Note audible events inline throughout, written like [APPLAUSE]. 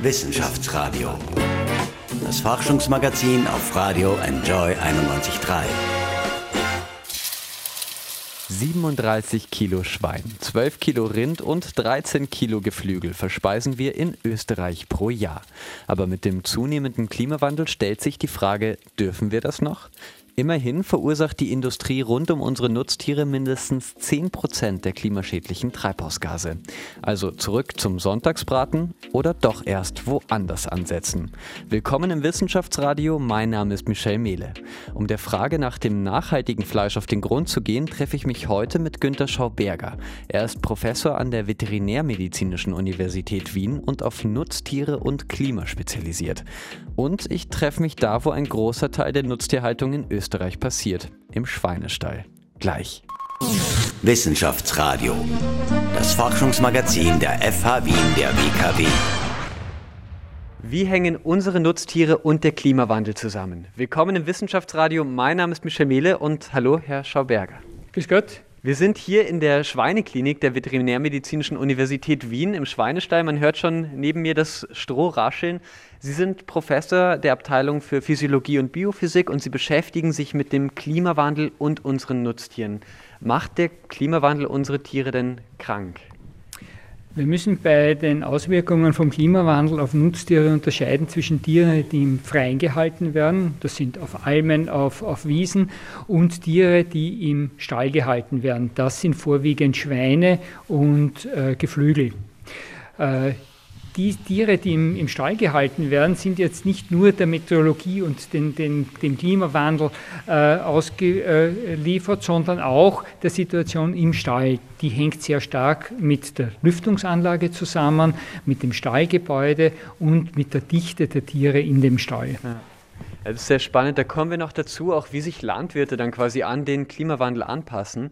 Wissenschaftsradio. Das Forschungsmagazin auf Radio Enjoy 91.3. 37 Kilo Schwein, 12 Kilo Rind und 13 Kilo Geflügel verspeisen wir in Österreich pro Jahr. Aber mit dem zunehmenden Klimawandel stellt sich die Frage, dürfen wir das noch? Immerhin verursacht die Industrie rund um unsere Nutztiere mindestens 10 Prozent der klimaschädlichen Treibhausgase. Also zurück zum Sonntagsbraten oder doch erst woanders ansetzen. Willkommen im Wissenschaftsradio, mein Name ist Michel Mehle. Um der Frage nach dem nachhaltigen Fleisch auf den Grund zu gehen, treffe ich mich heute mit Günter Schauberger. Er ist Professor an der Veterinärmedizinischen Universität Wien und auf Nutztiere und Klima spezialisiert. Und ich treffe mich da, wo ein großer Teil der Nutztierhaltung in Österreich passiert, im Schweinestall. Gleich. Wissenschaftsradio, das Forschungsmagazin der FH Wien der WKW. Wie hängen unsere Nutztiere und der Klimawandel zusammen? Willkommen im Wissenschaftsradio. Mein Name ist Michel Mehle und hallo, Herr Schauberger. Grüß Gott. Wir sind hier in der Schweineklinik der Veterinärmedizinischen Universität Wien im Schweinestall. Man hört schon neben mir das Stroh rascheln. Sie sind Professor der Abteilung für Physiologie und Biophysik und Sie beschäftigen sich mit dem Klimawandel und unseren Nutztieren. Macht der Klimawandel unsere Tiere denn krank? Wir müssen bei den Auswirkungen vom Klimawandel auf Nutztiere unterscheiden zwischen Tieren, die im Freien gehalten werden, das sind auf Almen, auf, auf Wiesen, und Tiere, die im Stall gehalten werden. Das sind vorwiegend Schweine und äh, Geflügel. Äh, die Tiere, die im, im, Stall gehalten werden, sind jetzt nicht nur der Meteorologie und den, den, dem Klimawandel äh, ausgeliefert, sondern auch der Situation im Stall. Die hängt sehr stark mit der Lüftungsanlage zusammen, mit dem Stallgebäude und mit der Dichte der Tiere in dem Stall. Ja. Das ist sehr spannend. Da kommen wir noch dazu, auch wie sich Landwirte dann quasi an den Klimawandel anpassen.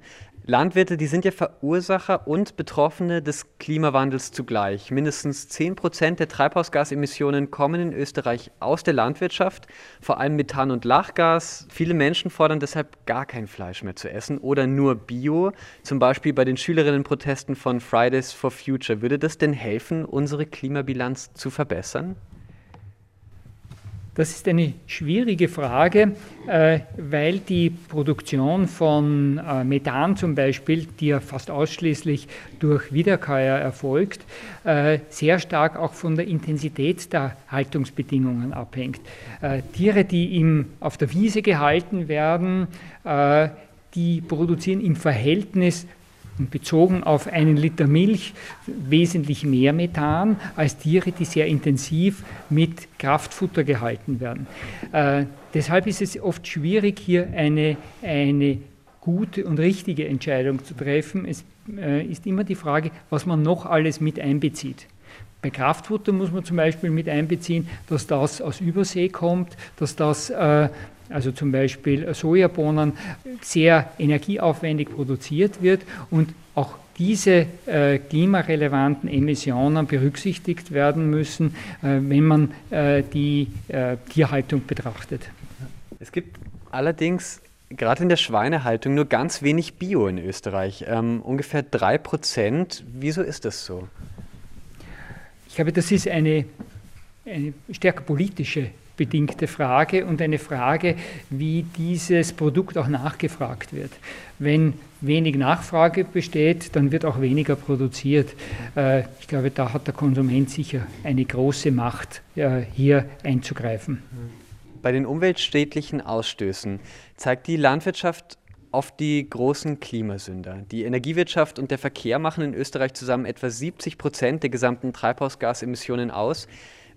Landwirte, die sind ja Verursacher und Betroffene des Klimawandels zugleich. Mindestens 10 Prozent der Treibhausgasemissionen kommen in Österreich aus der Landwirtschaft, vor allem Methan und Lachgas. Viele Menschen fordern deshalb gar kein Fleisch mehr zu essen oder nur Bio, zum Beispiel bei den Schülerinnenprotesten von Fridays for Future. Würde das denn helfen, unsere Klimabilanz zu verbessern? Das ist eine schwierige Frage, äh, weil die Produktion von äh, Methan zum Beispiel, die ja fast ausschließlich durch Wiederkäuer erfolgt, äh, sehr stark auch von der Intensität der Haltungsbedingungen abhängt. Tiere, die auf der Wiese gehalten werden, die produzieren im Verhältnis und bezogen auf einen Liter Milch wesentlich mehr Methan als Tiere, die sehr intensiv mit Kraftfutter gehalten werden. Äh, deshalb ist es oft schwierig, hier eine, eine gute und richtige Entscheidung zu treffen. Es äh, ist immer die Frage, was man noch alles mit einbezieht. Bei Kraftfutter muss man zum Beispiel mit einbeziehen, dass das aus Übersee kommt, dass das äh, also zum Beispiel Sojabohnen, sehr energieaufwendig produziert wird und auch diese äh, klimarelevanten Emissionen berücksichtigt werden müssen, äh, wenn man die Tierhaltung betrachtet. Es gibt allerdings gerade in der Schweinehaltung nur ganz wenig Bio in Österreich, ähm, ungefähr drei Prozent. Wieso ist das so? Ich glaube, das ist eine, eine stärker politische bedingte Frage und eine Frage, wie dieses Produkt auch nachgefragt wird. Wenn wenig Nachfrage besteht, dann wird auch weniger produziert. Äh, ich glaube, da hat der Konsument sicher eine große Macht, äh, hier einzugreifen. Bei den umweltschädlichen Ausstößen zeigt die Landwirtschaft oft die großen Klimasünder. Die Energiewirtschaft und der Verkehr machen in Österreich zusammen etwa 70 Prozent der gesamten Treibhausgasemissionen aus.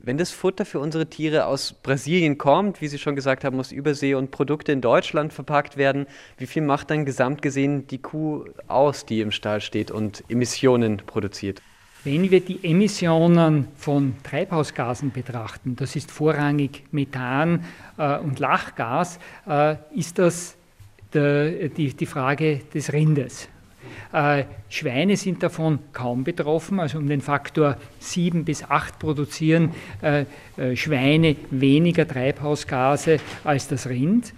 Wenn das Futter für unsere Tiere aus Brasilien kommt, wie Sie schon gesagt haben, muss Übersee und Produkte in Deutschland verpackt werden, wie viel macht dann gesamt gesehen die Kuh aus, die im Stall steht und Emissionen produziert? Wenn wir die Emissionen von Treibhausgasen betrachten, das ist vorrangig Methan äh, und Lachgas, äh, ist das der, die, die Frage des Rindes. Äh, Schweine sind davon kaum betroffen, also um den Faktor 7 bis 8 produzieren äh, äh, Schweine weniger Treibhausgase als das Rind.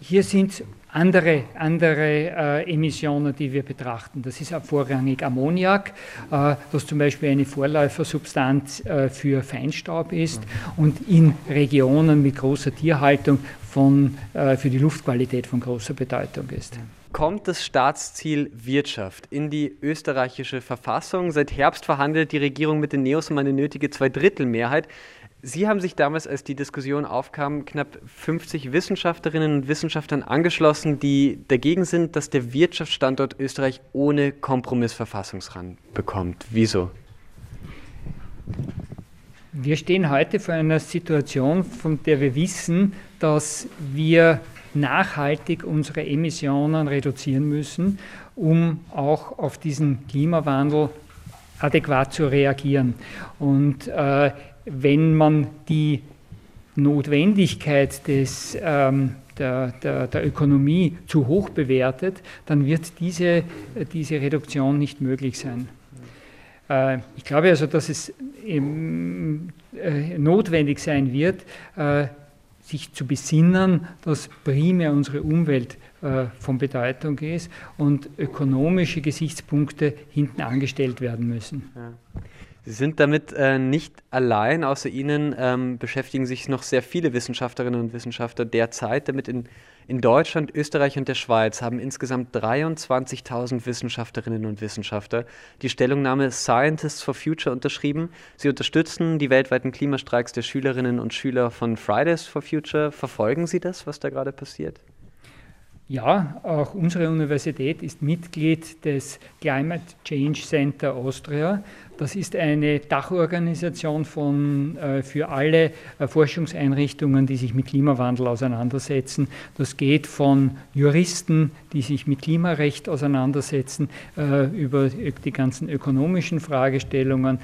Hier sind andere, andere äh, Emissionen, die wir betrachten. Das ist vorrangig Ammoniak, äh, das zum Beispiel eine Vorläufersubstanz äh, für Feinstaub ist und in Regionen mit großer Tierhaltung von, äh, für die Luftqualität von großer Bedeutung ist. Kommt das Staatsziel Wirtschaft in die österreichische Verfassung? Seit Herbst verhandelt die Regierung mit den Neos um eine nötige Zweidrittelmehrheit. Sie haben sich damals, als die Diskussion aufkam, knapp 50 Wissenschaftlerinnen und Wissenschaftlern angeschlossen, die dagegen sind, dass der Wirtschaftsstandort Österreich ohne Kompromiss Verfassungsrang bekommt. Wieso? Wir stehen heute vor einer Situation, von der wir wissen, dass wir nachhaltig unsere Emissionen reduzieren müssen, um auch auf diesen Klimawandel adäquat zu reagieren. Und äh, wenn man die Notwendigkeit des, ähm, der, der, der, Ökonomie zu hoch bewertet, dann wird diese, diese Reduktion nicht möglich sein. Äh, ich glaube also, dass es ähm, äh, notwendig sein wird, äh, sich zu besinnen, dass primär unsere Umwelt von Bedeutung ist und ökonomische Gesichtspunkte hinten angestellt werden müssen. Sie sind damit äh, nicht allein. Außer Ihnen ähm, beschäftigen sich noch sehr viele Wissenschaftlerinnen und Wissenschaftler derzeit damit. In, in Deutschland, Österreich und der Schweiz haben insgesamt 23.000 Wissenschaftlerinnen und Wissenschaftler die Stellungnahme Scientists for Future unterschrieben. Sie unterstützen die weltweiten Klimastreiks der Schülerinnen und Schüler von Fridays for Future. Verfolgen Sie das, was da gerade passiert? Ja, auch unsere Universität ist Mitglied des Climate Change Center Austria. Das ist eine Dachorganisation von, äh, für alle äh, Forschungseinrichtungen, die sich mit Klimawandel auseinandersetzen. Das geht von Juristen, die sich mit Klimarecht auseinandersetzen, äh, über die ganzen ökonomischen Fragestellungen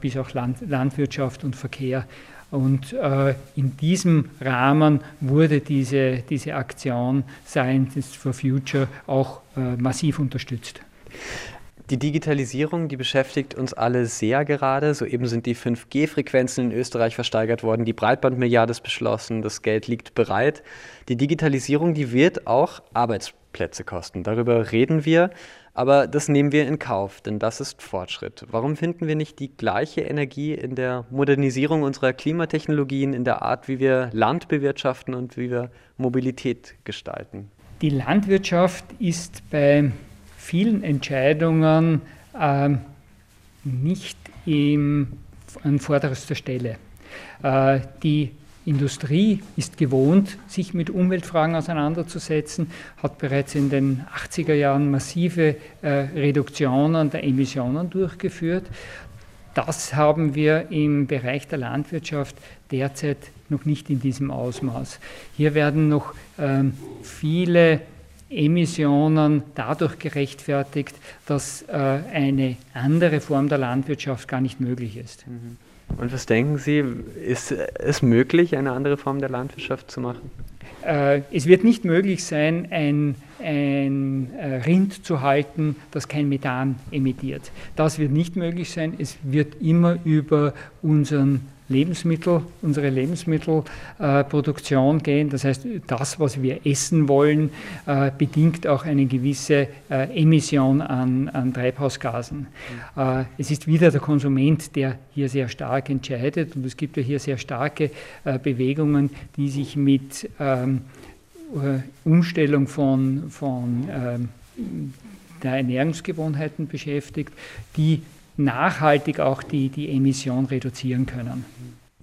bis auch Landwirtschaft und Verkehr. Und äh, in diesem Rahmen wurde diese, diese Aktion Scientists for Future auch äh, massiv unterstützt. Die Digitalisierung, die beschäftigt uns alle sehr gerade. Soeben sind die 5G-Frequenzen in Österreich versteigert worden, die Breitbandmilliarde ist beschlossen, das Geld liegt bereit. Die Digitalisierung, die wird auch Arbeitsplätze kosten. Darüber reden wir. Aber das nehmen wir in Kauf, denn das ist Fortschritt. Warum finden wir nicht die gleiche Energie in der Modernisierung unserer Klimatechnologien, in der Art, wie wir Land bewirtschaften und wie wir Mobilität gestalten? Die Landwirtschaft ist bei vielen Entscheidungen äh, nicht im, an vorderster Stelle. Äh, die Industrie ist gewohnt, sich mit Umweltfragen auseinanderzusetzen, hat bereits in den 80er Jahren massive äh, Reduktionen der Emissionen durchgeführt. Das haben wir im Bereich der Landwirtschaft derzeit noch nicht in diesem Ausmaß. Hier werden noch ähm, viele Emissionen dadurch gerechtfertigt, dass äh, eine andere Form der Landwirtschaft gar nicht möglich ist. Mhm. Und was denken Sie, ist es möglich, eine andere Form der Landwirtschaft zu machen? Äh, es wird nicht möglich sein, ein, ein äh, Rind zu halten, das kein Methan emittiert. Das wird nicht möglich sein. Es wird immer über unseren Lebensmittel, unsere Lebensmittelproduktion gehen. Das heißt, das, was wir essen wollen, äh, bedingt auch eine gewisse äh, Emission an, an Treibhausgasen. Äh, es ist wieder der Konsument, der hier sehr stark entscheidet und es gibt ja hier sehr starke Bewegungen, die sich mit ähm, Umstellung von, von ähm, der Ernährungsgewohnheiten beschäftigt, die nachhaltig auch die, die Emission reduzieren können.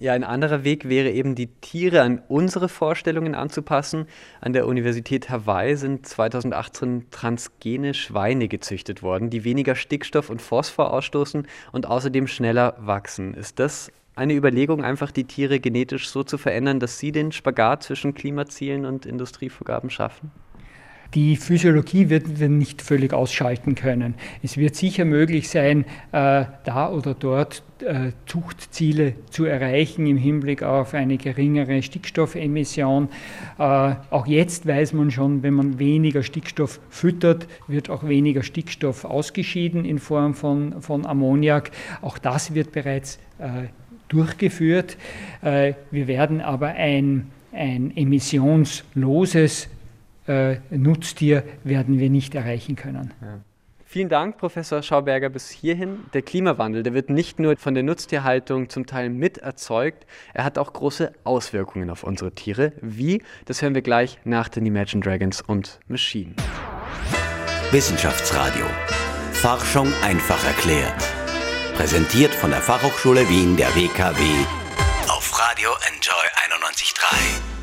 Ja, ein anderer Weg wäre eben, die Tiere an unsere Vorstellungen anzupassen. An der Universität Hawaii sind 2018 transgene Schweine gezüchtet worden, die weniger Stickstoff und Phosphor ausstoßen und außerdem schneller wachsen. Ist das eine Überlegung, einfach die Tiere genetisch so zu verändern, dass sie den Spagat zwischen Klimazielen und Industrievorgaben schaffen? Die Physiologie wird wir nicht völlig ausschalten können. Es wird sicher möglich sein, äh, da oder dort äh, Zuchtziele zu erreichen im Hinblick auf eine geringere Stickstoffemission. Äh, auch jetzt weiß man schon, wenn man weniger Stickstoff füttert, wird auch weniger Stickstoff ausgeschieden in Form von, von Ammoniak. Auch das wird bereits durchgeführt. Wir werden aber ein, ein emissionsloses äh, Nutztier werden wir nicht erreichen können. Ja. Vielen Dank, Professor Schauberger, bis hierhin. Der Klimawandel, der wird nicht nur von der Nutztierhaltung zum Teil mit erzeugt, er hat auch große Auswirkungen auf unsere Tiere. Wie? Das hören wir gleich nach den Imagine Dragons und Machine. Wissenschaftsradio. Forschung einfach erklärt. Präsentiert von der Fachhochschule Wien der WKW auf Radio Enjoy 91.3.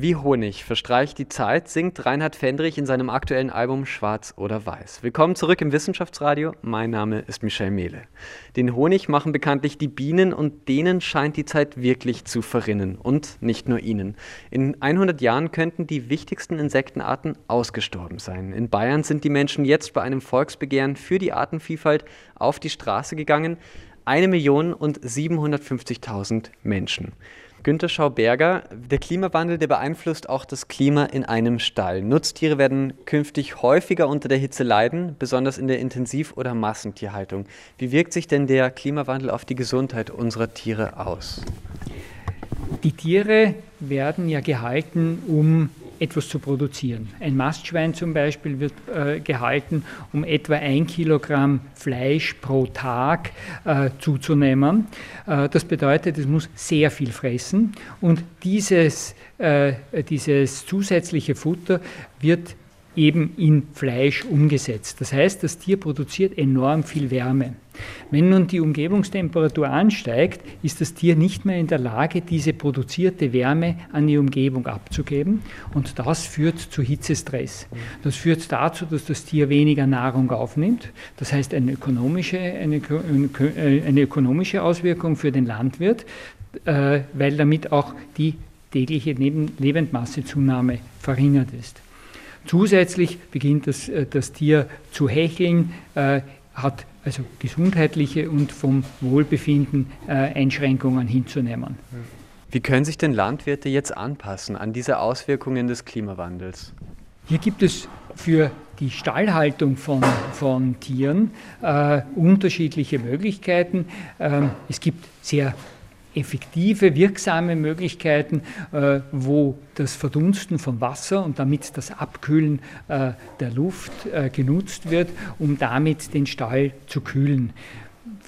Wie Honig verstreicht die Zeit, singt Reinhard Fendrich in seinem aktuellen Album Schwarz oder Weiß. Willkommen zurück im Wissenschaftsradio. Mein Name ist Michel Mehle. Den Honig machen bekanntlich die Bienen und denen scheint die Zeit wirklich zu verrinnen. Und nicht nur ihnen. In 100 Jahren könnten die wichtigsten Insektenarten ausgestorben sein. In Bayern sind die Menschen jetzt bei einem Volksbegehren für die Artenvielfalt auf die Straße gegangen. Eine Million und 750.000 Menschen. Günter Schauberger, der Klimawandel, der beeinflusst auch das Klima in einem Stall. Nutztiere werden künftig häufiger unter der Hitze leiden, besonders in der Intensiv- oder Massentierhaltung. Wie wirkt sich denn der Klimawandel auf die Gesundheit unserer Tiere aus? Die Tiere werden ja gehalten, um etwas zu produzieren. Ein Mastschwein zum Beispiel wird äh, gehalten, um etwa ein Kilogramm Fleisch pro Tag äh, zuzunehmen. Äh, das bedeutet, es muss sehr viel fressen und dieses, äh, dieses zusätzliche Futter wird eben in Fleisch umgesetzt. Das heißt, das Tier produziert enorm viel Wärme. Wenn nun die Umgebungstemperatur ansteigt, ist das Tier nicht mehr in der Lage, diese produzierte Wärme an die Umgebung abzugeben und das führt zu Hitzestress. Das führt dazu, dass das Tier weniger Nahrung aufnimmt. Das heißt eine ökonomische, eine, eine ökonomische Auswirkung für den Landwirt, äh, weil damit auch die tägliche Lebendmassezunahme verringert ist. Zusätzlich beginnt das, äh, das Tier zu hecheln, äh, hat also gesundheitliche und vom Wohlbefinden äh, Einschränkungen hinzunehmen. Wie können sich denn Landwirte jetzt anpassen an diese Auswirkungen des Klimawandels? Hier gibt es für die Stallhaltung von, von Tieren äh, unterschiedliche Möglichkeiten. Ähm, es gibt sehr effektive, wirksame Möglichkeiten, äh, wo das Verdunsten von Wasser und damit das Abkühlen äh, der Luft äh, genutzt wird, um damit den Stall zu kühlen.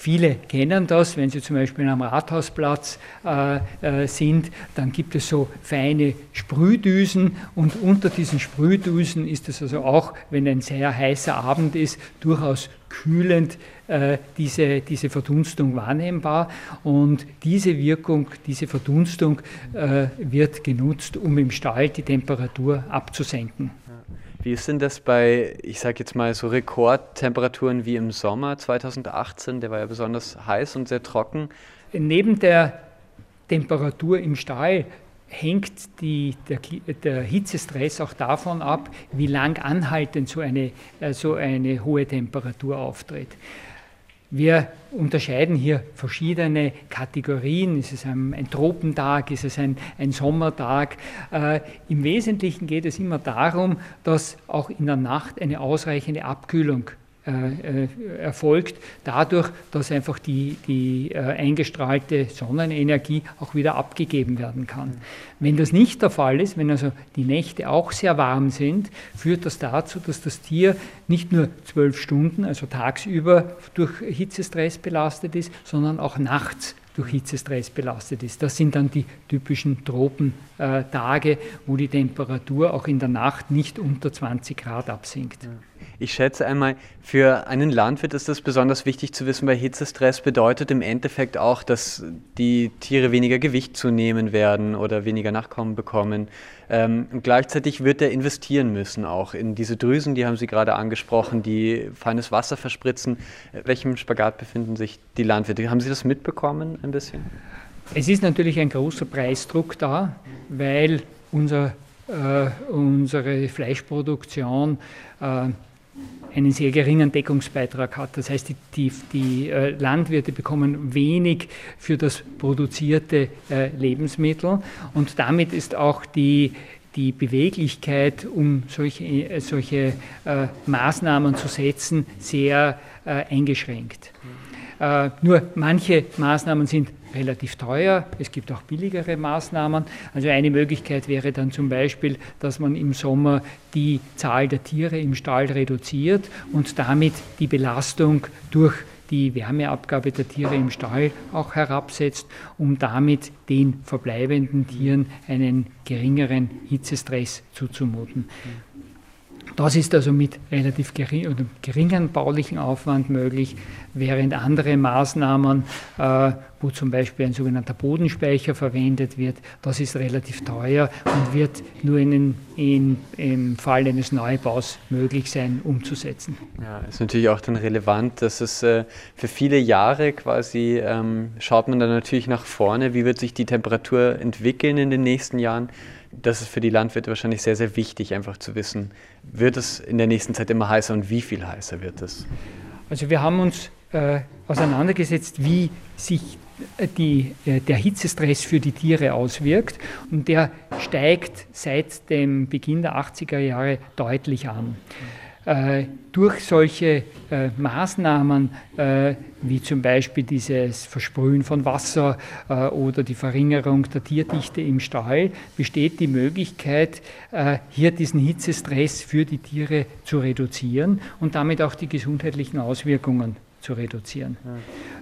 Viele kennen das, wenn Sie zum Beispiel am Rathausplatz äh, äh, sind, dann gibt es so feine Sprühdüsen und unter diesen Sprühdüsen ist es also auch, wenn ein sehr heißer Abend ist, durchaus kühlend äh, diese, diese Verdunstung wahrnehmbar und diese Wirkung, diese Verdunstung äh, wird genutzt, um im Stall die Temperatur abzusenken. Wie ist denn das bei, ich sage jetzt mal so Rekordtemperaturen wie im Sommer 2018? Der war ja besonders heiß und sehr trocken. Neben der Temperatur im Stall hängt die, der, der, Hitzestress auch davon ab, wie lang anhaltend so eine, äh, so eine hohe Temperatur auftritt. Wir unterscheiden hier verschiedene Kategorien. Ist es ein, ein Tropentag? Ist es ein, ein Sommertag? Äh, Im Wesentlichen geht es immer darum, dass auch in der Nacht eine ausreichende Abkühlung erfolgt, dadurch, dass einfach die, die äh, eingestrahlte Sonnenenergie auch wieder abgegeben werden kann. Wenn das nicht der Fall ist, wenn also die Nächte auch sehr warm sind, führt das dazu, dass das Tier nicht nur zwölf Stunden, also tagsüber durch Hitzestress belastet ist, sondern auch nachts durch Hitzestress belastet ist. Das sind dann die typischen Tropentage, wo die Temperatur auch in der Nacht nicht unter 20 Grad absinkt. Ich schätze einmal, für einen Landwirt ist das besonders wichtig zu wissen, weil Hitzestress bedeutet im Endeffekt auch, dass die Tiere weniger Gewicht zunehmen werden oder weniger Nachkommen bekommen. Ähm, und gleichzeitig wird er investieren müssen auch in diese Drüsen, die haben Sie gerade angesprochen, die feines Wasser verspritzen. In welchem Spagat befinden sich die Landwirte? Haben Sie das mitbekommen ein bisschen? Es ist natürlich ein großer Preisdruck da, weil unser, äh, unsere Fleischproduktion äh, einen sehr geringen Deckungsbeitrag hat. Das heißt, die, die, die äh, Landwirte bekommen wenig für das produzierte äh, Lebensmittel und damit ist auch die, die Beweglichkeit, um solche, äh, solche Maßnahmen zu setzen, sehr eingeschränkt. Äh, nur manche Maßnahmen sind relativ teuer. Es gibt auch billigere Maßnahmen. Also eine Möglichkeit wäre dann zum Beispiel, dass man im Sommer die Zahl der Tiere im Stall reduziert und damit die Belastung durch die Wärmeabgabe der Tiere im Stall auch herabsetzt, um damit den verbleibenden Tieren einen geringeren Hitzestress zuzumuten. Das ist also mit relativ gering, oder geringen baulichen Aufwand möglich, während andere Maßnahmen, äh, wo zum Beispiel ein sogenannter Bodenspeicher verwendet wird, das ist relativ teuer und wird nur in, in, im Fall eines Neubaus möglich sein, umzusetzen. Ja, ist natürlich auch dann relevant, dass es äh, für viele Jahre quasi ähm, schaut man dann natürlich nach vorne, wie wird sich die Temperatur entwickeln in den nächsten Jahren das ist für die Landwirte wahrscheinlich sehr, sehr wichtig, einfach zu wissen, wird es in der nächsten Zeit immer heißer und wie viel heißer wird es? Also wir haben uns äh, auseinandergesetzt, wie sich äh, die, äh, der Hitzestress für die Tiere auswirkt und der steigt seit dem Beginn der 80er Jahre deutlich an. Äh, durch solche äh, Maßnahmen, äh, wie zum Beispiel dieses Versprühen von Wasser oder die Verringerung der Tierdichte im Stall, besteht die Möglichkeit, hier diesen Hitzestress für die Tiere zu reduzieren und damit auch die gesundheitlichen Auswirkungen zu reduzieren.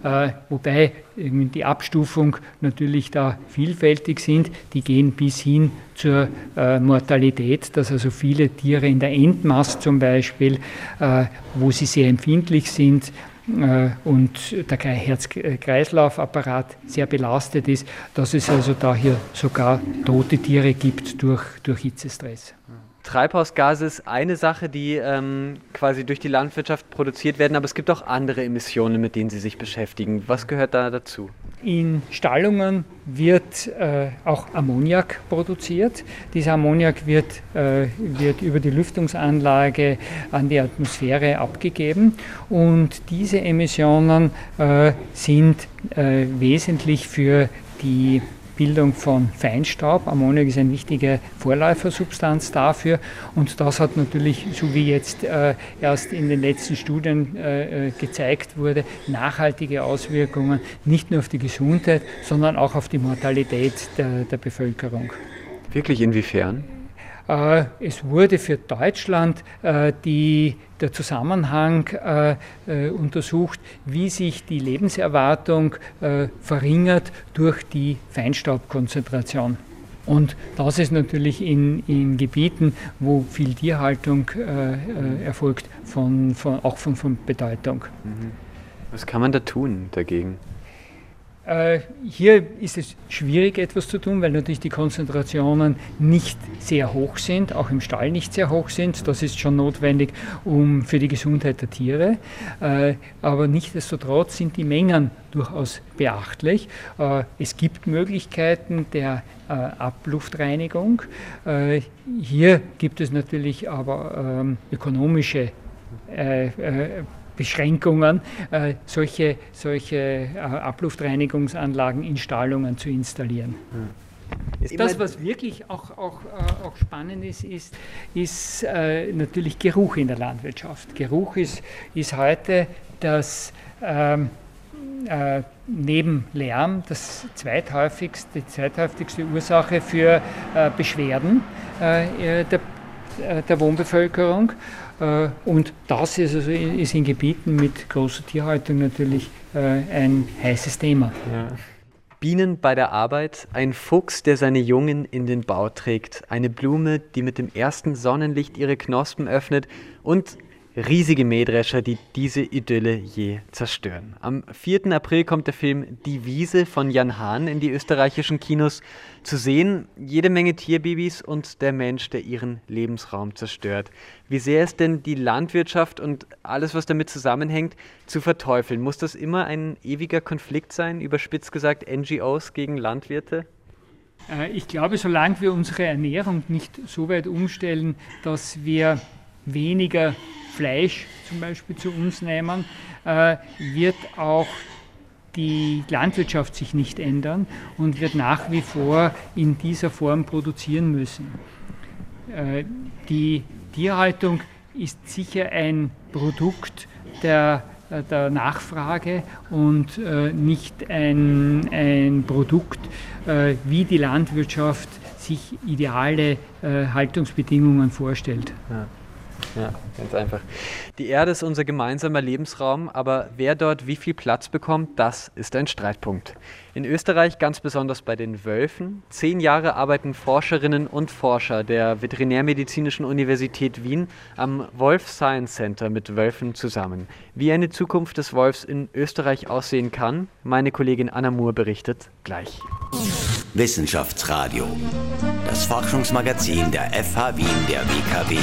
Ja. Äh, wobei die Abstufung natürlich da vielfältig sind. Die gehen bis hin zur äh, Mortalität, dass also viele Tiere in der Endmast zum Beispiel, äh, wo sie sehr empfindlich sind, äh, und der Herz-Kreislauf-Apparat sehr belastet ist, dass es also da hier sogar tote Tiere gibt durch, durch Hitzestress. Treibhausgase ist eine Sache, die ähm, quasi durch die Landwirtschaft produziert werden, aber es gibt auch andere Emissionen, mit denen Sie sich beschäftigen. Was gehört da dazu? In Stallungen wird äh, auch Ammoniak produziert. Dieser Ammoniak wird, äh, wird über die Lüftungsanlage an die Atmosphäre abgegeben und diese Emissionen äh, sind äh, wesentlich für die Bildung von Feinstaub. Ammoniak ist eine wichtige Vorläufersubstanz dafür und das hat natürlich, so wie jetzt äh, erst in den letzten Studien äh, äh, gezeigt wurde, nachhaltige Auswirkungen nicht nur auf die Gesundheit, sondern auch auf die Mortalität der, der Bevölkerung. Wirklich inwiefern? Äh, es wurde für Deutschland äh, die, der Zusammenhang äh, untersucht, wie sich die Lebenserwartung verringert durch die Feinstaubkonzentration. Und das ist natürlich in, in Gebieten, wo viel Tierhaltung äh, erfolgt, von, von, auch von, von Bedeutung. Mhm. Was kann man da tun dagegen? Äh, hier ist es schwierig, etwas zu tun, weil natürlich die Konzentrationen nicht sehr hoch sind, auch im Stall nicht sehr hoch sind. Das ist schon notwendig um, für die Gesundheit der Tiere. Äh, aber nichtsdestotrotz sind die Mengen durchaus beachtlich. Äh, es gibt Möglichkeiten der Abluftreinigung. Hier gibt es natürlich aber ähm, ökonomische Beschränkungen, äh, solche, solche äh, Abluftreinigungsanlagen in Stallungen zu installieren. Hm. Das, was wirklich auch, auch, äh, auch spannend ist, ist, ist äh, natürlich Geruch in der Landwirtschaft. Geruch ist, ist heute das ähm, äh, neben Lärm das zweithäufigste, die zweithäufigste Ursache für äh, Beschwerden der, der Wohnbevölkerung. Äh, und das ist, also, ist in Gebieten mit großer Tierhaltung natürlich äh, ein heißes Thema. Ja. Bienen bei der Arbeit, ein Fuchs, der seine Jungen in den Bau trägt, eine Blume, die mit dem ersten Sonnenlicht ihre Knospen öffnet und riesige Mähdrescher, die diese Idylle je zerstören. Am 4. April kommt der Film Die Wiese von Jan Hahn in die österreichischen Kinos zu sehen. Jede Menge Tierbabys und der Mensch, der ihren Lebensraum zerstört. Wie sehr ist denn die Landwirtschaft und alles, was damit zusammenhängt, zu verteufeln? Muss das immer ein ewiger Konflikt sein, überspitzt gesagt NGOs gegen Landwirte? Äh, ich glaube, solange wir unsere Ernährung nicht so weit umstellen, dass wir weniger Fleisch zum Beispiel zu uns nehmen, äh, wird auch die Landwirtschaft sich nicht ändern und wird nach wie vor in dieser Form produzieren müssen. Äh, die Tierhaltung ist sicher ein Produkt der äh, der Nachfrage und nicht ein, ein Produkt, wie die Landwirtschaft sich ideale Haltungsbedingungen vorstellt. Ja. Ja, ganz einfach. Die Erde ist unser gemeinsamer Lebensraum, aber wer dort wie viel Platz bekommt, das ist ein Streitpunkt. In Österreich ganz besonders bei den Wölfen. Zehn Jahre arbeiten Forscherinnen und Forscher der Veterinärmedizinischen Universität Wien am Wolf Science Center mit Wölfen zusammen. Wie eine Zukunft des Wolfs in Österreich aussehen kann, meine Kollegin Anna Moore berichtet gleich. Wissenschaftsradio, das Forschungsmagazin der FH Wien der WKW.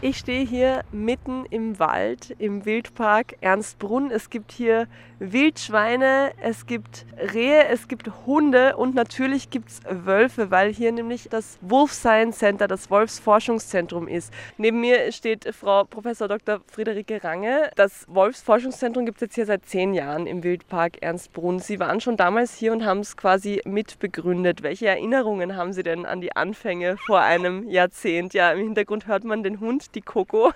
Ich stehe hier mitten im Wald, im Wildpark Ernstbrunn. Es gibt hier Wildschweine, es gibt Rehe, es gibt Hunde und natürlich gibt es Wölfe, weil hier nämlich das Wolf Science Center, das Wolfsforschungszentrum ist. Neben mir steht Frau Prof. Dr. Friederike Range. Das Wolfsforschungszentrum gibt es jetzt hier seit zehn Jahren im Wildpark Ernstbrunn. Sie waren schon damals hier und haben es quasi mitbegründet. Welche Erinnerungen haben Sie denn an die Anfänge vor einem Jahrzehnt? Ja, im Hintergrund hört man den Hund, die Coco.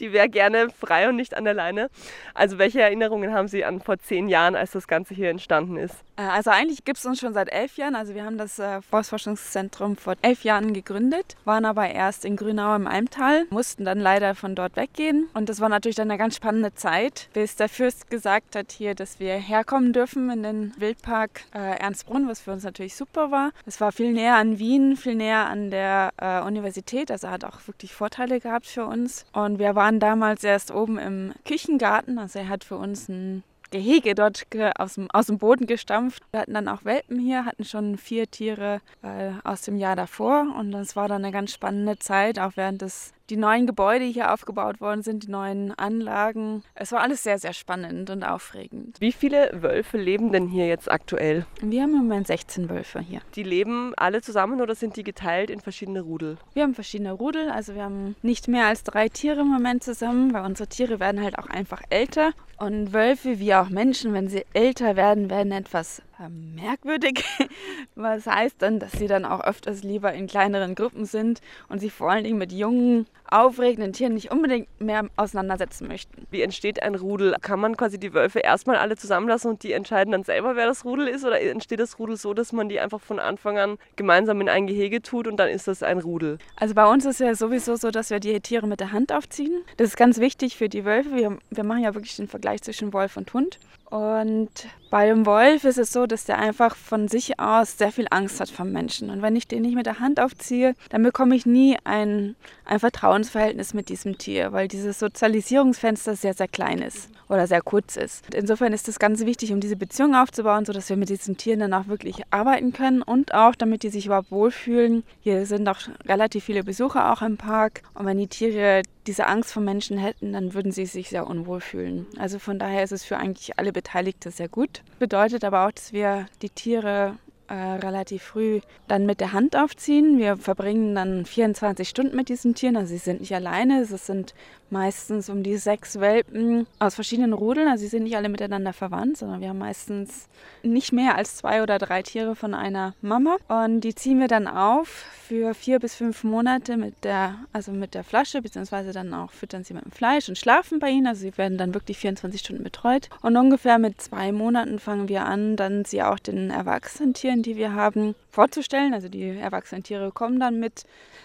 Die wäre gerne frei und nicht an der Leine. Also welche Erinnerungen haben Sie an vor zehn Jahren, als das Ganze hier entstanden ist? Äh, also eigentlich gibt es uns schon seit elf Jahren. Also wir haben das äh, Forstforschungszentrum vor elf Jahren gegründet, waren aber erst in Grünau im Almtal, mussten dann leider von dort weggehen. Und das war natürlich dann eine ganz spannende Zeit, bis der Fürst gesagt hat hier, dass wir herkommen dürfen in den Wildpark äh, Ernstbrunn, was für uns natürlich super war. Es war viel näher an Wien, viel näher an der Universität, also hat auch wirklich Vorteile gehabt für uns. Und wir waren damals erst oben im Küchengarten, also er hat für uns ein Gehege dort aus dem, aus dem Boden gestampft. Wir hatten dann auch Welpen hier, hatten schon vier Tiere äh, aus dem Jahr davor und das war dann eine ganz spannende Zeit, auch während des die neuen Gebäude hier aufgebaut worden sind, die neuen Anlagen. Es war alles sehr, sehr spannend und aufregend. Wie viele Wölfe leben denn hier jetzt aktuell? Wir haben im Moment 16 Wölfe hier. Die leben alle zusammen oder sind die geteilt in verschiedene Rudel? Wir haben verschiedene Rudel, also wir haben nicht mehr als drei Tiere im Moment zusammen, weil unsere Tiere werden halt auch einfach älter. Und Wölfe, wie auch Menschen, wenn sie älter werden, werden etwas merkwürdig. [LAUGHS] Was heißt dann, dass sie dann auch öfters lieber in kleineren Gruppen sind und sich vor allen Dingen mit jungen, aufregenden Tieren nicht unbedingt mehr auseinandersetzen möchten. Wie entsteht ein Rudel? Kann man quasi die Wölfe erstmal alle zusammenlassen und die entscheiden dann selber, wer das Rudel ist? Oder entsteht das Rudel so, dass man die einfach von Anfang an gemeinsam in ein Gehege tut und dann ist das ein Rudel? Also bei uns ist ja sowieso so, dass wir die Tiere mit der Hand aufziehen. Das ist ganz wichtig für die Wölfe. Wir, wir machen ja wirklich den Vergleich zwischen Wolf und Hund. Und bei dem Wolf ist es so, dass der einfach von sich aus sehr viel Angst hat vom Menschen. Und wenn ich den nicht mit der Hand aufziehe, dann bekomme ich nie ein, ein Vertrauensverhältnis mit diesem Tier, weil dieses Sozialisierungsfenster sehr, sehr klein ist oder sehr kurz ist. Und insofern ist es ganz wichtig, um diese Beziehung aufzubauen, sodass wir mit diesen Tieren dann auch wirklich arbeiten können und auch, damit die sich überhaupt wohlfühlen. Hier sind auch relativ viele Besucher auch im Park. Und wenn die Tiere diese Angst vor Menschen hätten, dann würden sie sich sehr unwohl fühlen. Also von daher ist es für eigentlich alle Beteiligten sehr gut. Bedeutet aber auch, dass wir die Tiere äh, relativ früh dann mit der Hand aufziehen. Wir verbringen dann 24 Stunden mit diesen Tieren. Also sie sind nicht alleine. Es sind meistens um die sechs Welpen aus verschiedenen Rudeln. Also sie sind nicht alle miteinander verwandt, sondern wir haben meistens nicht mehr als zwei oder drei Tiere von einer Mama. Und die ziehen wir dann auf für vier bis fünf Monate mit der, also mit der Flasche, beziehungsweise dann auch füttern sie mit dem Fleisch und schlafen bei ihnen. Also sie werden dann wirklich 24 Stunden betreut. Und ungefähr mit zwei Monaten fangen wir an, dann sie auch den erwachsenen Tieren, die wir haben, vorzustellen. Also die erwachsenen Tiere kommen dann mit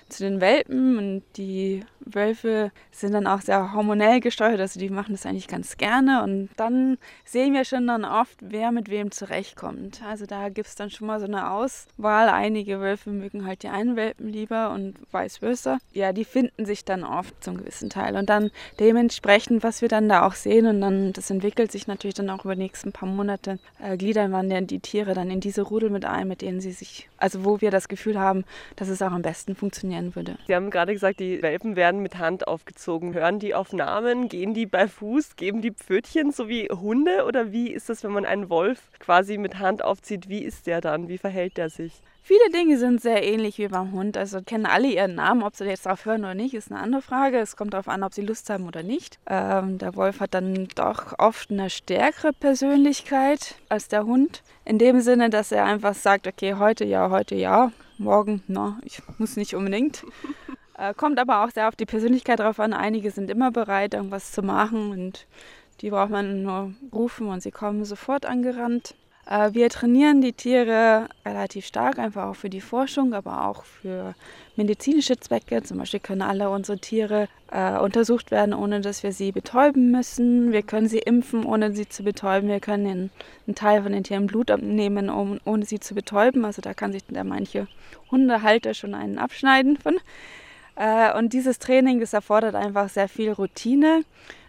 zu den Welpen und die Wölfe sind dann auch sehr hormonell gesteuert, also die machen das eigentlich ganz gerne und dann sehen wir schon dann oft, wer mit wem zurechtkommt. Also da gibt es dann schon mal so eine Auswahl. Einige Wölfe mögen halt die einen Welpen lieber und vice versa. Ja, die finden sich dann oft zum gewissen Teil und dann dementsprechend, was wir dann da auch sehen und dann, das entwickelt sich natürlich dann auch über die nächsten paar Monate, äh, gliedern wir die Tiere dann in diese Rudel mit ein, mit denen sie sich, also wo wir das Gefühl haben, dass es auch am besten funktionieren würde. Sie haben gerade gesagt, die Welpen werden mit Hand aufgezogen. Hören die auf Namen? Gehen die bei Fuß? Geben die Pfötchen so wie Hunde? Oder wie ist das, wenn man einen Wolf quasi mit Hand aufzieht? Wie ist der dann? Wie verhält der sich? Viele Dinge sind sehr ähnlich wie beim Hund. Also kennen alle ihren Namen. Ob sie jetzt drauf hören oder nicht, ist eine andere Frage. Es kommt darauf an, ob sie Lust haben oder nicht. Ähm, der Wolf hat dann doch oft eine stärkere Persönlichkeit als der Hund. In dem Sinne, dass er einfach sagt, okay, heute ja, heute ja, morgen, na, ich muss nicht unbedingt. Äh, kommt aber auch sehr auf die Persönlichkeit drauf an. Einige sind immer bereit, irgendwas zu machen und Die braucht man nur rufen und sie kommen sofort angerannt. Äh, wir trainieren die Tiere relativ stark, einfach auch für die Forschung, aber auch für medizinische Zwecke. Zum Beispiel können alle unsere Tiere äh, untersucht werden, ohne dass wir sie betäuben müssen. Wir können sie impfen, ohne sie zu betäuben. Wir können einen, einen Teil von den Tieren Blut abnehmen, um, ohne sie zu betäuben. Also da kann sich der manche Hundehalter schon einen abschneiden von. Äh, und dieses Training, das erfordert einfach sehr viel Routine,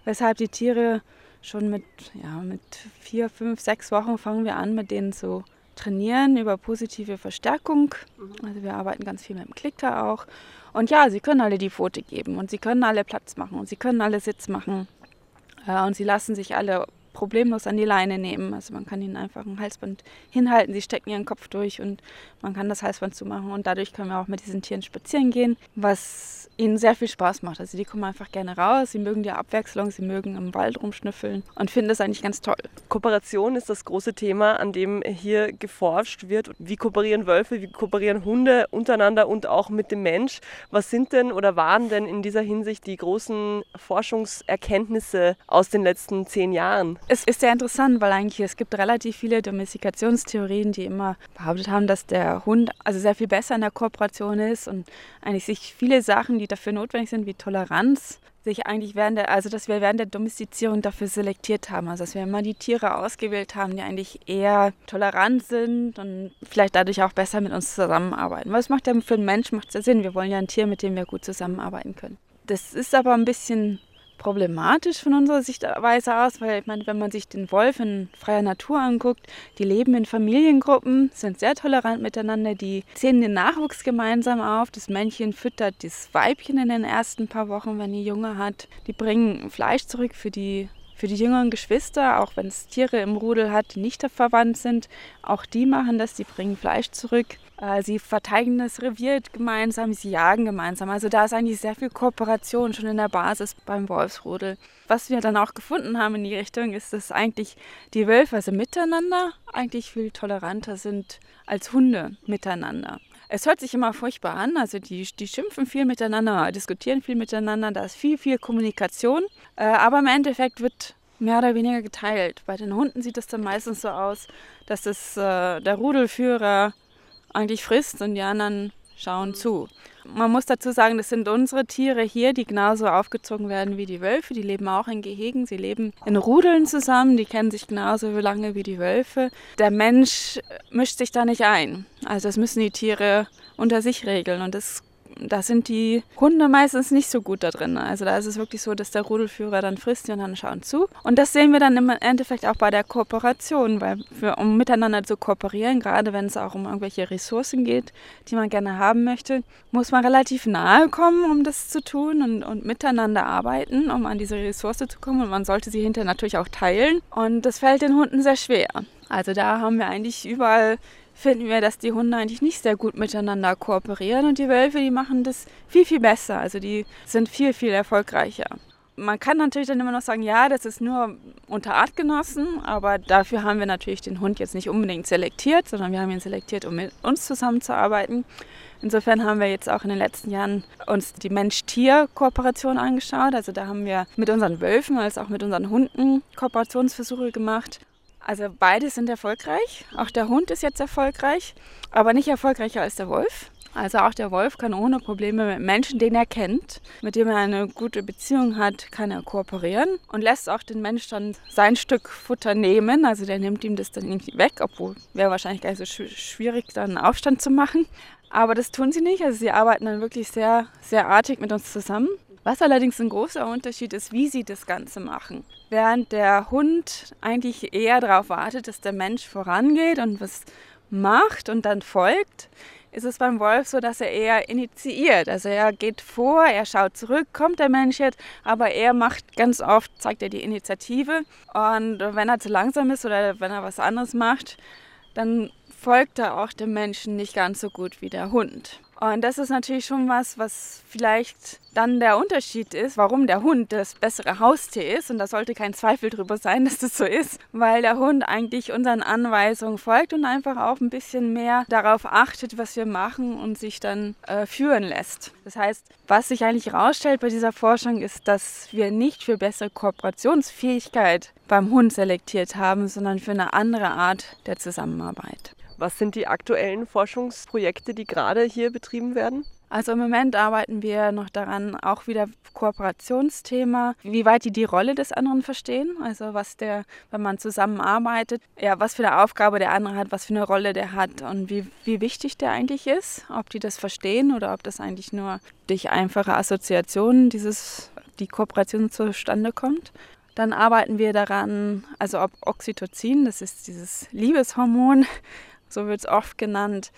weshalb die Tiere schon mit, ja, mit vier, fünf, sechs Wochen fangen wir an, mit denen zu trainieren über positive Verstärkung. Mhm. Also wir arbeiten ganz viel mit dem Klicker auch. Und ja, sie können alle die Pfote geben und sie können alle Platz machen und sie können alle Sitz machen. Äh, und sie lassen sich alle problemlos an die Leine nehmen. Also man kann ihnen einfach ein Halsband hinhalten, sie stecken ihren Kopf durch und man kann das Halsband zumachen und dadurch können wir auch mit diesen Tieren spazieren gehen, was ihnen sehr viel Spaß macht. Also die kommen einfach gerne raus, sie mögen die Abwechslung, sie mögen im Wald rumschnüffeln und finden das eigentlich ganz toll. Kooperation ist das große Thema, an dem hier geforscht wird. Wie kooperieren Wölfe, wie kooperieren Hunde untereinander und auch mit dem Mensch? Was sind denn oder waren denn in dieser Hinsicht die großen Forschungserkenntnisse aus den letzten zehn Jahren? Es ist sehr interessant, weil eigentlich es gibt relativ viele Domestikationstheorien, die immer behauptet haben, dass der Hund also sehr viel besser in der Kooperation ist und eigentlich sich viele Sachen, die dafür notwendig sind, wie Toleranz, sich eigentlich während der, also dass wir während der Domestizierung dafür selektiert haben, also dass wir immer die Tiere ausgewählt haben, die eigentlich eher tolerant sind und vielleicht dadurch auch besser mit uns zusammenarbeiten. Es macht ja für einen Mensch macht ja Sinn. Wir wollen ja ein Tier, mit dem wir gut zusammenarbeiten können. Das ist aber ein bisschen problematisch von unserer Sichtweise aus, weil ich meine, wenn man sich den Wolf in freier Natur anguckt, die leben in Familiengruppen, sind sehr tolerant miteinander, die ziehen den Nachwuchs gemeinsam auf. Das Männchen füttert das Weibchen in den ersten paar Wochen, wenn die Junge hat. Die bringen Fleisch zurück für die für die jüngeren Geschwister, auch wenn es Tiere im Rudel hat, die nicht verwandt sind, auch die machen das, die bringen Fleisch zurück. Äh, sie verteidigen das Revier gemeinsam, sie jagen gemeinsam. Also da ist eigentlich sehr viel Kooperation schon in der Basis beim Wolfsrudel. Was wir dann auch gefunden haben in die Richtung, ist, dass eigentlich die Wölfe also miteinander eigentlich viel toleranter sind als Hunde miteinander. Es hört sich immer furchtbar an, also die, die schimpfen viel miteinander, diskutieren viel miteinander, da ist viel, viel Kommunikation, äh, aber im Endeffekt wird mehr oder weniger geteilt. Bei den Hunden sieht es dann meistens so aus, dass es äh, der Rudelführer eigentlich frisst und die anderen schauen zu. Man muss dazu sagen, das sind unsere Tiere hier, die genauso aufgezogen werden wie die Wölfe. Die leben auch in Gehegen, sie leben in Rudeln zusammen, die kennen sich genauso lange wie die Wölfe. Der Mensch mischt sich da nicht ein. Also das müssen die Tiere unter sich regeln und das da sind die Hunde meistens nicht so gut da drin. Also da ist es wirklich so, dass der Rudelführer dann frisst und dann schauen zu. Und das sehen wir dann im Endeffekt auch bei der Kooperation, weil für, um miteinander zu kooperieren, gerade wenn es auch um irgendwelche Ressourcen geht, die man gerne haben möchte, muss man relativ nahe kommen, um das zu tun und, und miteinander arbeiten, um an diese Ressource zu kommen. Und man sollte sie hinterher natürlich auch teilen. Und das fällt den Hunden sehr schwer. Also da haben wir eigentlich überall finden wir, dass die Hunde eigentlich nicht sehr gut miteinander kooperieren und die Wölfe, die machen das viel, viel besser. Also die sind viel, viel erfolgreicher. Man kann natürlich dann immer noch sagen, ja, das ist nur unter Artgenossen, aber dafür haben wir natürlich den Hund jetzt nicht unbedingt selektiert, sondern wir haben ihn selektiert, um mit uns zusammenzuarbeiten. Insofern haben wir jetzt auch in den letzten Jahren uns die Mensch-Tier-Kooperation angeschaut. Also da haben wir mit unseren Wölfen als auch mit unseren Hunden Kooperationsversuche gemacht also beide sind erfolgreich. Auch der Hund ist jetzt erfolgreich, aber nicht erfolgreicher als der Wolf. Also auch der Wolf kann ohne Probleme mit Menschen, den er kennt, mit dem er eine gute Beziehung hat, kann er kooperieren und lässt auch den Mensch dann sein Stück Futter nehmen. Also der nimmt ihm das dann nicht weg, obwohl wäre wahrscheinlich gar nicht so schwierig, dann Aufstand zu machen. Aber das tun sie nicht. Also sie arbeiten dann wirklich sehr, sehr artig mit uns zusammen. Was allerdings ein großer Unterschied ist, wie sie das Ganze machen. Während der Hund eigentlich eher darauf wartet, dass der Mensch vorangeht und was macht und dann folgt, ist es beim Wolf so, dass er eher initiiert. Also er geht vor, er schaut zurück, kommt der Mensch jetzt, aber er macht ganz oft, zeigt er die Initiative. Und wenn er zu langsam ist oder wenn er was anderes macht, dann folgt er auch dem Menschen nicht ganz so gut wie der Hund. Und das ist natürlich schon was, was vielleicht dann der Unterschied ist, warum der Hund das bessere Haustier ist. Und da sollte kein Zweifel drüber sein, [LAUGHS] dass das so ist, weil der Hund eigentlich unseren Anweisungen folgt und einfach auch ein bisschen mehr darauf achtet, was wir machen und sich dann äh, führen lässt. Das heißt, was sich eigentlich herausstellt bei dieser Forschung ist, dass wir nicht für bessere Kooperationsfähigkeit beim Hund selektiert haben, sondern für eine andere Art der Zusammenarbeit. Was sind die aktuellen Forschungsprojekte, die gerade hier betrieben werden? Also im Moment arbeiten wir noch daran, auch wieder Kooperationsthema, wie weit die die Rolle des anderen verstehen. Also was der, wenn man zusammenarbeitet, ja, was für eine Aufgabe der andere hat, was für eine Rolle der hat und wie, wie wichtig der eigentlich ist. Ob die das verstehen oder ob das eigentlich nur durch einfache Assoziationen dieses, die Kooperation zustande kommt. Dann arbeiten wir daran, also ob Oxytocin, das ist dieses Liebeshormon, so wird es oft genannt,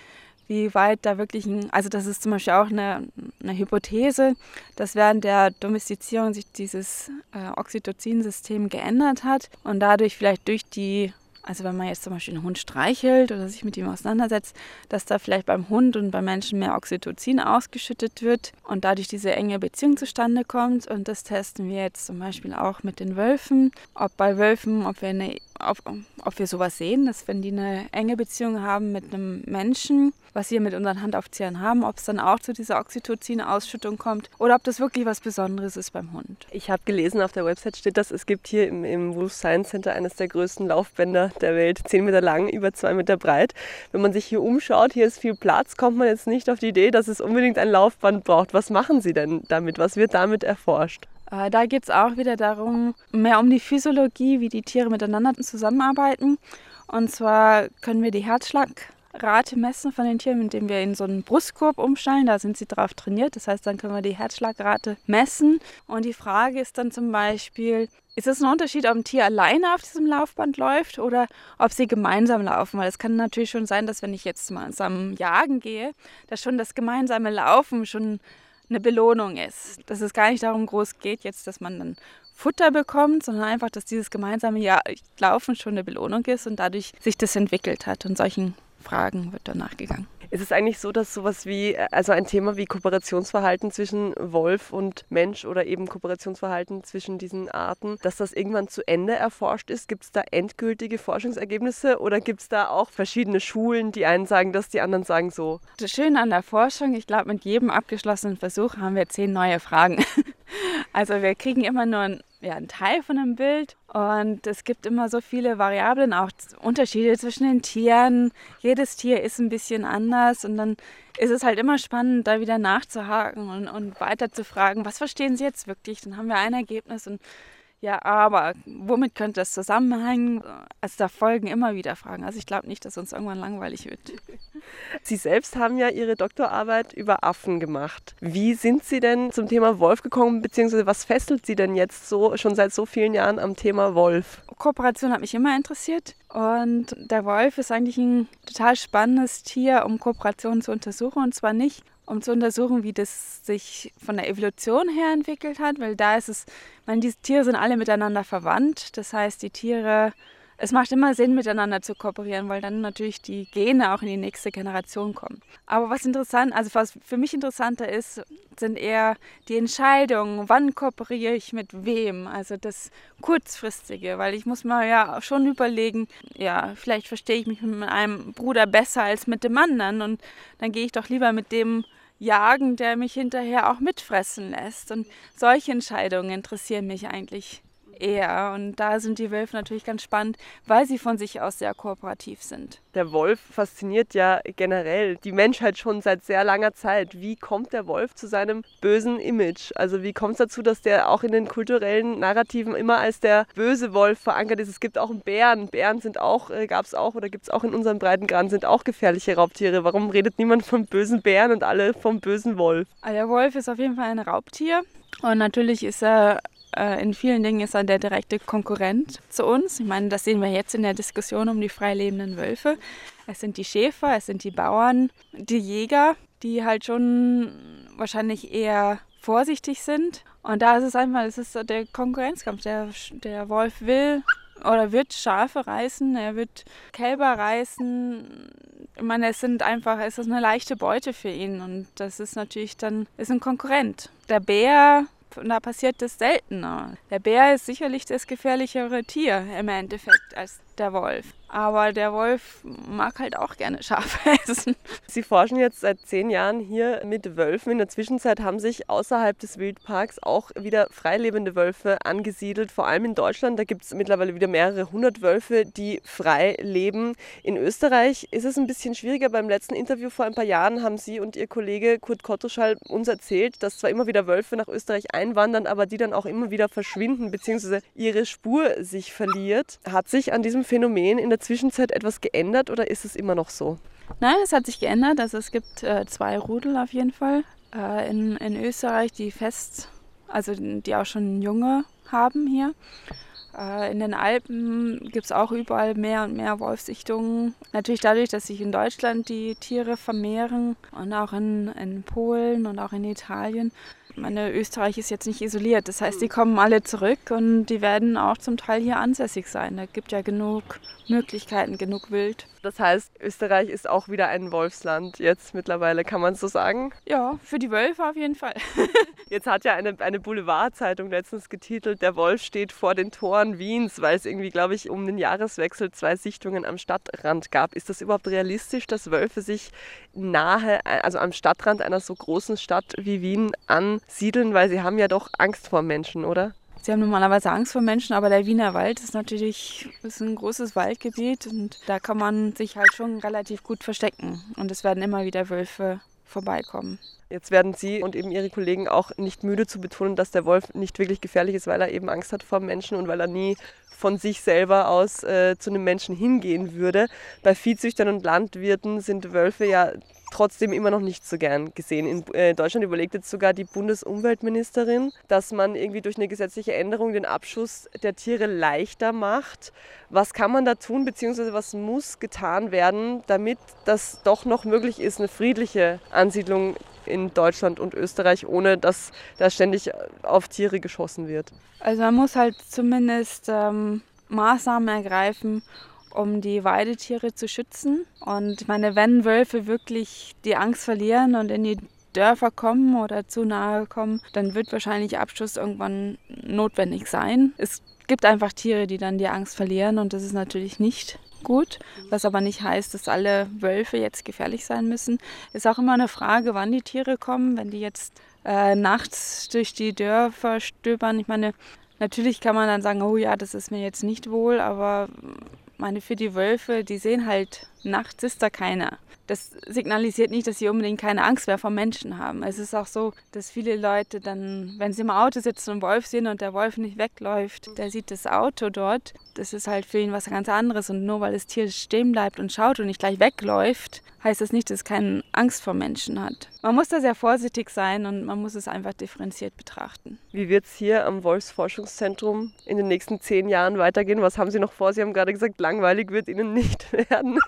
wie weit da wirklich ein, also das ist zum Beispiel auch eine, eine Hypothese, dass während der Domestizierung sich dieses äh, Oxytocin-System geändert hat und dadurch vielleicht durch die also wenn man jetzt zum Beispiel einen Hund streichelt oder sich mit ihm auseinandersetzt, dass da vielleicht beim Hund und beim Menschen mehr Oxytocin ausgeschüttet wird und dadurch diese enge Beziehung zustande kommt. Und das testen wir jetzt zum Beispiel auch mit den Wölfen. Ob bei Wölfen, ob wir, eine, ob, ob wir sowas sehen, dass wenn die eine enge Beziehung haben mit einem Menschen, was wir mit unseren Handaufziehern haben, ob es dann auch zu dieser Oxytocin-Ausschüttung kommt oder ob das wirklich was Besonderes ist beim Hund. Ich habe gelesen, auf der Website steht das, es gibt hier im, im Wolf Science Center eines der größten Laufbänder der Welt, 10 Meter lang, über 2 Meter breit. Wenn man sich hier umschaut, hier ist viel Platz, kommt man jetzt nicht auf die Idee, dass es unbedingt ein Laufband braucht. Was machen Sie denn damit? Was wird damit erforscht? Äh, da geht es auch wieder darum, mehr um die Physiologie, wie die Tiere miteinander zusammenarbeiten. Und zwar können wir die Herzschlag Rate messen von den Tieren, indem wir in so einen Brustkorb umstellen. Da sind sie drauf trainiert. Das heißt, dann können wir die Herzschlagrate messen. Und die Frage ist dann zum Beispiel, ist es ein Unterschied, ob ein Tier alleine auf diesem Laufband läuft oder ob sie gemeinsam laufen? Weil es kann natürlich schon sein, dass wenn ich jetzt mal zusammen jagen gehe, dass schon das gemeinsame Laufen schon eine Belohnung ist. Dass es gar nicht darum groß geht, jetzt, dass man dann Futter bekommt, sondern einfach, dass dieses gemeinsame ja Laufen schon eine Belohnung ist und dadurch sich das entwickelt hat. Und solchen Fragen wird danach gegangen. Ist es eigentlich so, dass sowas wie, also ein Thema wie Kooperationsverhalten zwischen Wolf und Mensch oder eben Kooperationsverhalten zwischen diesen Arten, dass das irgendwann zu Ende erforscht ist? Gibt es da endgültige Forschungsergebnisse oder gibt es da auch verschiedene Schulen, die einen sagen das, die anderen sagen so? Das Schöne an der Forschung, ich glaube, mit jedem abgeschlossenen Versuch haben wir zehn neue Fragen. [LAUGHS] Also wir kriegen immer nur ein ja, ein Teil von einem Bild. Und es gibt immer so viele Variablen, auch Unterschiede zwischen den Tieren. Jedes Tier ist ein bisschen anders und dann ist es halt immer spannend, da wieder nachzuhaken und, und weiter zu fragen, was verstehen Sie jetzt wirklich? Dann haben wir ein Ergebnis und ja, aber womit könnte das zusammenhängen? Also da folgen immer wieder Fragen. Also ich glaube nicht, dass uns irgendwann langweilig wird. [LAUGHS] Sie selbst haben ja Ihre Doktorarbeit über Affen gemacht. Wie sind Sie denn zum Thema Wolf gekommen, beziehungsweise was fesselt Sie denn jetzt so schon seit so vielen Jahren am Thema Wolf? Kooperation hat mich immer interessiert und der Wolf ist eigentlich ein total spannendes Tier, um Kooperation zu untersuchen und zwar nicht um zu untersuchen, wie das sich von der Evolution her entwickelt hat, weil da ist es, ich meine, diese Tiere sind alle miteinander verwandt. Das heißt, die Tiere es macht immer Sinn, miteinander zu kooperieren, weil dann natürlich die Gene auch in die nächste Generation kommen. Aber was interessant, also was für mich interessanter ist, sind eher die Entscheidungen, wann kooperiere ich mit wem, also das kurzfristige, weil ich muss mir ja schon überlegen, ja, vielleicht verstehe ich mich mit einem Bruder besser als mit dem anderen und dann gehe ich doch lieber mit dem jagen, der mich hinterher auch mitfressen lässt. Und solche Entscheidungen interessieren mich eigentlich eher. Und da sind die Wölfe natürlich ganz spannend, weil sie von sich aus sehr kooperativ sind. Der Wolf fasziniert ja generell die Menschheit schon seit sehr langer Zeit. Wie kommt der Wolf zu seinem bösen Image? Also wie kommt es dazu, dass der auch in den kulturellen Narrativen immer als der böse Wolf verankert ist? Es gibt auch einen Bären. Bären sind auch, äh, gab es auch oder gibt es auch in unserem Breitengrad, sind auch gefährliche Raubtiere. Warum redet niemand vom bösen Bären und alle vom bösen Wolf? Also der Wolf ist auf jeden Fall ein Raubtier. Und natürlich ist er äh, in vielen Dingen ist er der direkte Konkurrent zu uns. Ich meine, das sehen wir jetzt in der Diskussion um die freilebenden Wölfe. Es sind die Schäfer, es sind die Bauern, die Jäger, die halt schon wahrscheinlich eher vorsichtig sind. Und da ist es einfach, es ist der Konkurrenzkampf. Der, der Wolf will oder wird Schafe reißen, er wird Kälber reißen. Ich meine, es sind einfach, es ist eine leichte Beute für ihn und das ist natürlich dann, ist ein Konkurrent. Der Bär, da passiert das seltener. Der Bär ist sicherlich das gefährlichere Tier im Endeffekt als der Wolf. Aber der Wolf mag halt auch gerne Schafe [LAUGHS] essen. Sie forschen jetzt seit zehn Jahren hier mit Wölfen. In der Zwischenzeit haben sich außerhalb des Wildparks auch wieder freilebende Wölfe angesiedelt. Vor allem in Deutschland. Da gibt es mittlerweile wieder mehrere hundert Wölfe, die frei leben. In Österreich ist es ein bisschen schwieriger. Beim letzten Interview vor ein paar Jahren haben Sie und Ihr Kollege Kurt Kottoschall uns erzählt, dass zwar immer wieder Wölfe nach Österreich einwandern, aber die dann auch immer wieder verschwinden bzw. ihre Spur sich verliert. Hat sich an diesem Phänomen in der Zwischenzeit etwas geändert oder ist es immer noch so? Nein, es hat sich geändert. Also es gibt äh, zwei Rudel auf jeden Fall äh, in, in Österreich, die fest, also die auch schon Junge haben hier. Äh, in den Alpen gibt es auch überall mehr und mehr Wolfsichtungen. Natürlich dadurch, dass sich in Deutschland die Tiere vermehren und auch in, in Polen und auch in Italien meine, Österreich ist jetzt nicht isoliert. Das heißt, die kommen alle zurück und die werden auch zum Teil hier ansässig sein. Da gibt ja genug Möglichkeiten, genug Wild. Das heißt, Österreich ist auch wieder ein Wolfsland jetzt mittlerweile, kann man so sagen? Ja, für die Wölfe auf jeden Fall. [LAUGHS] jetzt hat ja eine, eine Boulevardzeitung letztens getitelt, der Wolf steht vor den Toren Wiens, weil es irgendwie, glaube ich, um den Jahreswechsel zwei Sichtungen am Stadtrand gab. Ist das überhaupt realistisch, dass Wölfe sich nahe, also am Stadtrand einer so großen Stadt wie Wien ansiedeln, weil sie haben ja doch Angst vor Menschen, oder? Sie haben normalerweise Angst vor Menschen, aber der Wiener Wald ist natürlich ist ein großes Waldgebiet und da kann man sich halt schon relativ gut verstecken. Und es werden immer wieder Wölfe vorbeikommen. Jetzt werden Sie und eben Ihre Kollegen auch nicht müde zu betonen, dass der Wolf nicht wirklich gefährlich ist, weil er eben Angst hat vor Menschen und weil er nie von sich selber aus äh, zu einem Menschen hingehen würde. Bei Viehzüchtern und Landwirten sind Wölfe ja trotzdem immer noch nicht so gern gesehen. In äh, Deutschland überlegt jetzt sogar die Bundesumweltministerin, dass man irgendwie durch eine gesetzliche Änderung den Abschuss der Tiere leichter macht. Was kann man da tun, beziehungsweise was muss getan werden, damit das doch noch möglich ist, eine friedliche Ansiedlung in Deutschland und Österreich, ohne dass da ständig auf Tiere geschossen wird? Also man muss halt zumindest ähm, Maßnahmen ergreifen, um die Weidetiere zu schützen. Und ich meine, wenn Wölfe wirklich die Angst verlieren und in die Dörfer kommen oder zu nahe kommen, dann wird wahrscheinlich Abschuss irgendwann notwendig sein. Es gibt einfach Tiere, die dann die Angst verlieren und das ist natürlich nicht gut, was aber nicht heißt, dass alle Wölfe jetzt gefährlich sein müssen. Ist auch immer eine Frage, wann die Tiere kommen, wenn die jetzt äh, nachts durch die Dörfer stöbern. Ich meine, natürlich kann man dann sagen, oh ja, das ist mir jetzt nicht wohl, aber meine, für die Wölfe, die sehen halt, nachts ist da keiner. Das signalisiert nicht, dass sie unbedingt keine Angst mehr vor Menschen haben. Es ist auch so, dass viele Leute dann, wenn sie im Auto sitzen und Wolf sehen und der Wolf nicht wegläuft, der sieht das Auto dort. Das ist halt für ihn was ganz anderes. Und nur weil das Tier stehen bleibt und schaut und nicht gleich wegläuft, heißt das nicht, dass es keine Angst vor Menschen hat. Man muss da sehr vorsichtig sein und man muss es einfach differenziert betrachten. Wie wird es hier am Wolfsforschungszentrum in den nächsten zehn Jahren weitergehen? Was haben Sie noch vor? Sie haben gerade gesagt, langweilig wird Ihnen nicht [LAUGHS] werden.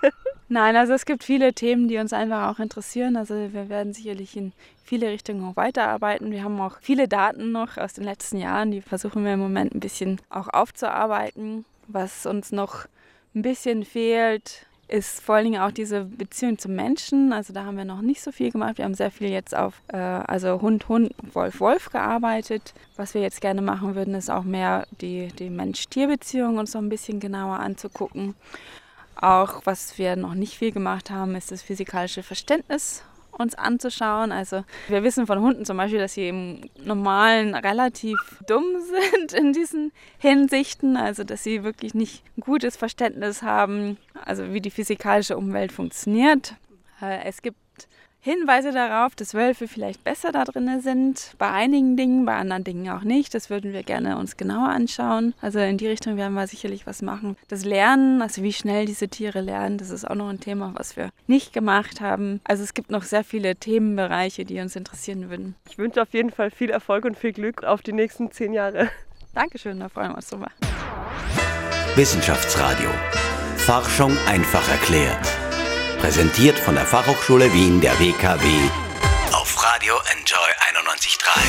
Nein, also es gibt viele Themen, die uns einfach auch interessieren. Also wir werden sicherlich in viele Richtungen auch weiterarbeiten. Wir haben auch viele Daten noch aus den letzten Jahren, die versuchen wir im Moment ein bisschen auch aufzuarbeiten. Was uns noch ein bisschen fehlt, ist vor allen Dingen auch diese Beziehung zum Menschen. Also da haben wir noch nicht so viel gemacht. Wir haben sehr viel jetzt auf äh, also Hund, Hund, Wolf, Wolf gearbeitet. Was wir jetzt gerne machen würden, ist auch mehr die, die Mensch-Tier-Beziehung uns so ein bisschen genauer anzugucken. Auch was wir noch nicht viel gemacht haben, ist das physikalische Verständnis uns anzuschauen. Also wir wissen von Hunden zum Beispiel, dass sie im Normalen relativ dumm [LAUGHS] sind in diesen Hinsichten, also dass sie wirklich nicht ein gutes Verständnis haben, also wie die physikalische Umwelt funktioniert. Äh, es gibt Hinweise darauf, dass Wölfe vielleicht besser da drin sind. Bei einigen Dingen, bei anderen Dingen auch nicht. Das würden wir gerne uns genauer anschauen. Also in die Richtung werden wir sicherlich was machen. Das Lernen, also wie schnell diese Tiere lernen, das ist auch noch ein Thema, was wir nicht gemacht haben. Also es gibt noch sehr viele Themenbereiche, die uns interessieren würden. Ich wünsche auf jeden Fall viel Erfolg und viel Glück auf die nächsten zehn Jahre. [LAUGHS] Dankeschön, da freuen wir uns drüber. Wissenschaftsradio. Forschung einfach erklärt. Präsentiert von der Fachhochschule Wien der WKW auf Radio Enjoy 91.3.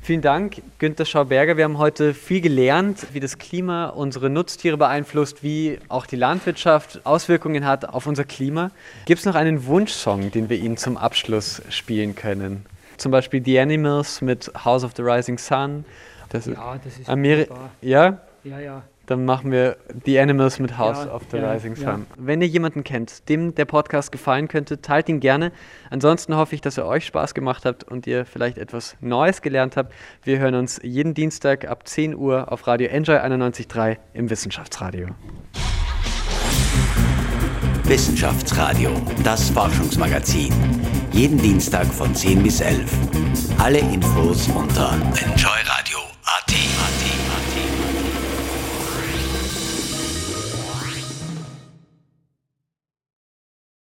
Vielen Dank, Günter Schauberger. Wir haben heute viel gelernt, wie das Klima unsere Nutztiere beeinflusst, wie auch die Landwirtschaft Auswirkungen hat auf unser Klima. Gibt es noch einen Wunschsong, den wir Ihnen zum Abschluss spielen können? Zum Beispiel The Animals mit House of the Rising Sun. Das ja, das ist Ameri Ja? Ja, ja. Dann machen wir The Animals mit House ja, of the ja, Rising Sun. Ja. Wenn ihr jemanden kennt, dem der Podcast gefallen könnte, teilt ihn gerne. Ansonsten hoffe ich, dass er euch Spaß gemacht hat und ihr vielleicht etwas Neues gelernt habt. Wir hören uns jeden Dienstag ab 10 Uhr auf Radio Enjoy 91.3 im Wissenschaftsradio. Wissenschaftsradio, das Forschungsmagazin. Jeden Dienstag von 10 bis 11. Alle Infos unter enjoyradio.at.